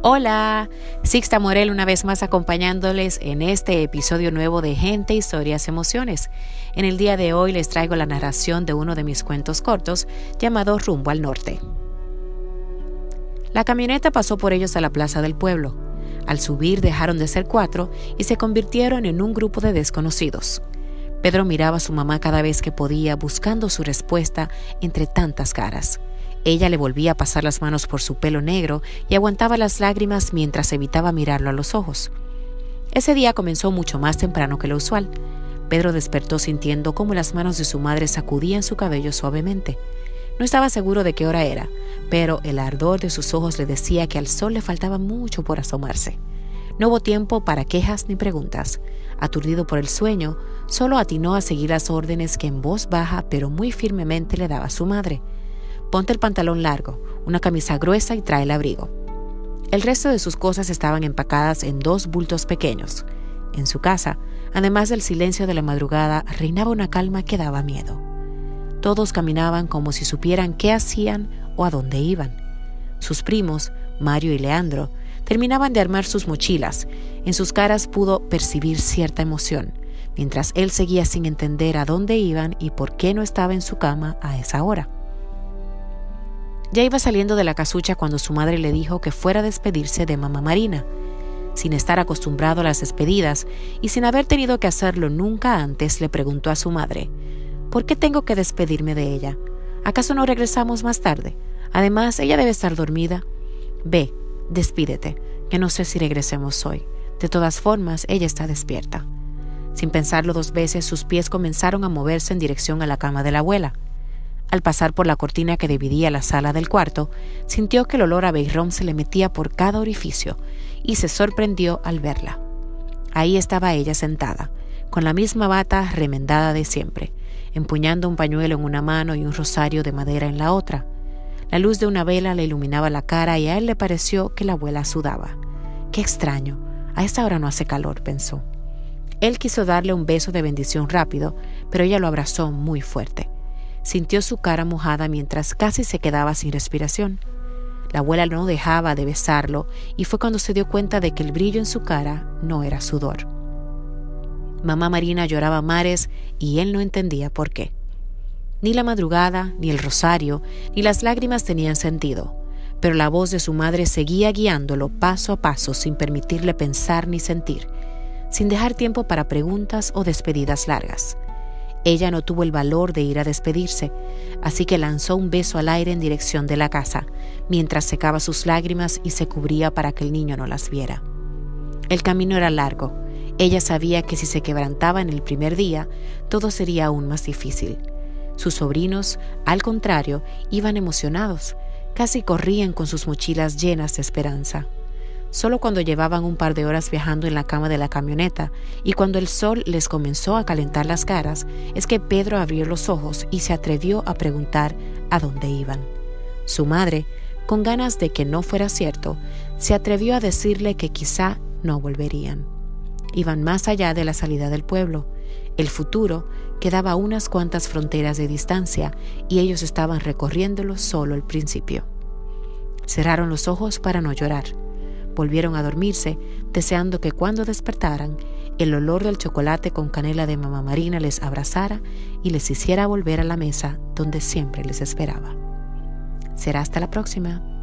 Hola, Sixta Morel una vez más acompañándoles en este episodio nuevo de Gente, Historias, Emociones. En el día de hoy les traigo la narración de uno de mis cuentos cortos llamado Rumbo al Norte. La camioneta pasó por ellos a la plaza del pueblo. Al subir dejaron de ser cuatro y se convirtieron en un grupo de desconocidos. Pedro miraba a su mamá cada vez que podía, buscando su respuesta entre tantas caras. Ella le volvía a pasar las manos por su pelo negro y aguantaba las lágrimas mientras evitaba mirarlo a los ojos. Ese día comenzó mucho más temprano que lo usual. Pedro despertó sintiendo cómo las manos de su madre sacudían su cabello suavemente. No estaba seguro de qué hora era, pero el ardor de sus ojos le decía que al sol le faltaba mucho por asomarse. No hubo tiempo para quejas ni preguntas. Aturdido por el sueño, solo atinó a seguir las órdenes que en voz baja pero muy firmemente le daba su madre. Ponte el pantalón largo, una camisa gruesa y trae el abrigo. El resto de sus cosas estaban empacadas en dos bultos pequeños. En su casa, además del silencio de la madrugada, reinaba una calma que daba miedo. Todos caminaban como si supieran qué hacían o a dónde iban. Sus primos, Mario y Leandro, terminaban de armar sus mochilas. En sus caras pudo percibir cierta emoción, mientras él seguía sin entender a dónde iban y por qué no estaba en su cama a esa hora. Ya iba saliendo de la casucha cuando su madre le dijo que fuera a despedirse de mamá Marina. Sin estar acostumbrado a las despedidas y sin haber tenido que hacerlo nunca antes, le preguntó a su madre, ¿por qué tengo que despedirme de ella? ¿Acaso no regresamos más tarde? Además, ella debe estar dormida. Ve, despídete, que no sé si regresemos hoy. De todas formas, ella está despierta. Sin pensarlo dos veces, sus pies comenzaron a moverse en dirección a la cama de la abuela. Al pasar por la cortina que dividía la sala del cuarto, sintió que el olor a beirrón se le metía por cada orificio y se sorprendió al verla. Ahí estaba ella sentada, con la misma bata remendada de siempre, empuñando un pañuelo en una mano y un rosario de madera en la otra. La luz de una vela le iluminaba la cara y a él le pareció que la abuela sudaba. Qué extraño, a esta hora no hace calor, pensó. Él quiso darle un beso de bendición rápido, pero ella lo abrazó muy fuerte. Sintió su cara mojada mientras casi se quedaba sin respiración. La abuela no dejaba de besarlo y fue cuando se dio cuenta de que el brillo en su cara no era sudor. Mamá Marina lloraba mares y él no entendía por qué. Ni la madrugada, ni el rosario, ni las lágrimas tenían sentido, pero la voz de su madre seguía guiándolo paso a paso sin permitirle pensar ni sentir, sin dejar tiempo para preguntas o despedidas largas. Ella no tuvo el valor de ir a despedirse, así que lanzó un beso al aire en dirección de la casa, mientras secaba sus lágrimas y se cubría para que el niño no las viera. El camino era largo. Ella sabía que si se quebrantaba en el primer día, todo sería aún más difícil. Sus sobrinos, al contrario, iban emocionados, casi corrían con sus mochilas llenas de esperanza. Solo cuando llevaban un par de horas viajando en la cama de la camioneta y cuando el sol les comenzó a calentar las caras, es que Pedro abrió los ojos y se atrevió a preguntar a dónde iban. Su madre, con ganas de que no fuera cierto, se atrevió a decirle que quizá no volverían. Iban más allá de la salida del pueblo. El futuro quedaba a unas cuantas fronteras de distancia y ellos estaban recorriéndolo solo al principio. Cerraron los ojos para no llorar volvieron a dormirse, deseando que cuando despertaran, el olor del chocolate con canela de mamá Marina les abrazara y les hiciera volver a la mesa donde siempre les esperaba. Será hasta la próxima.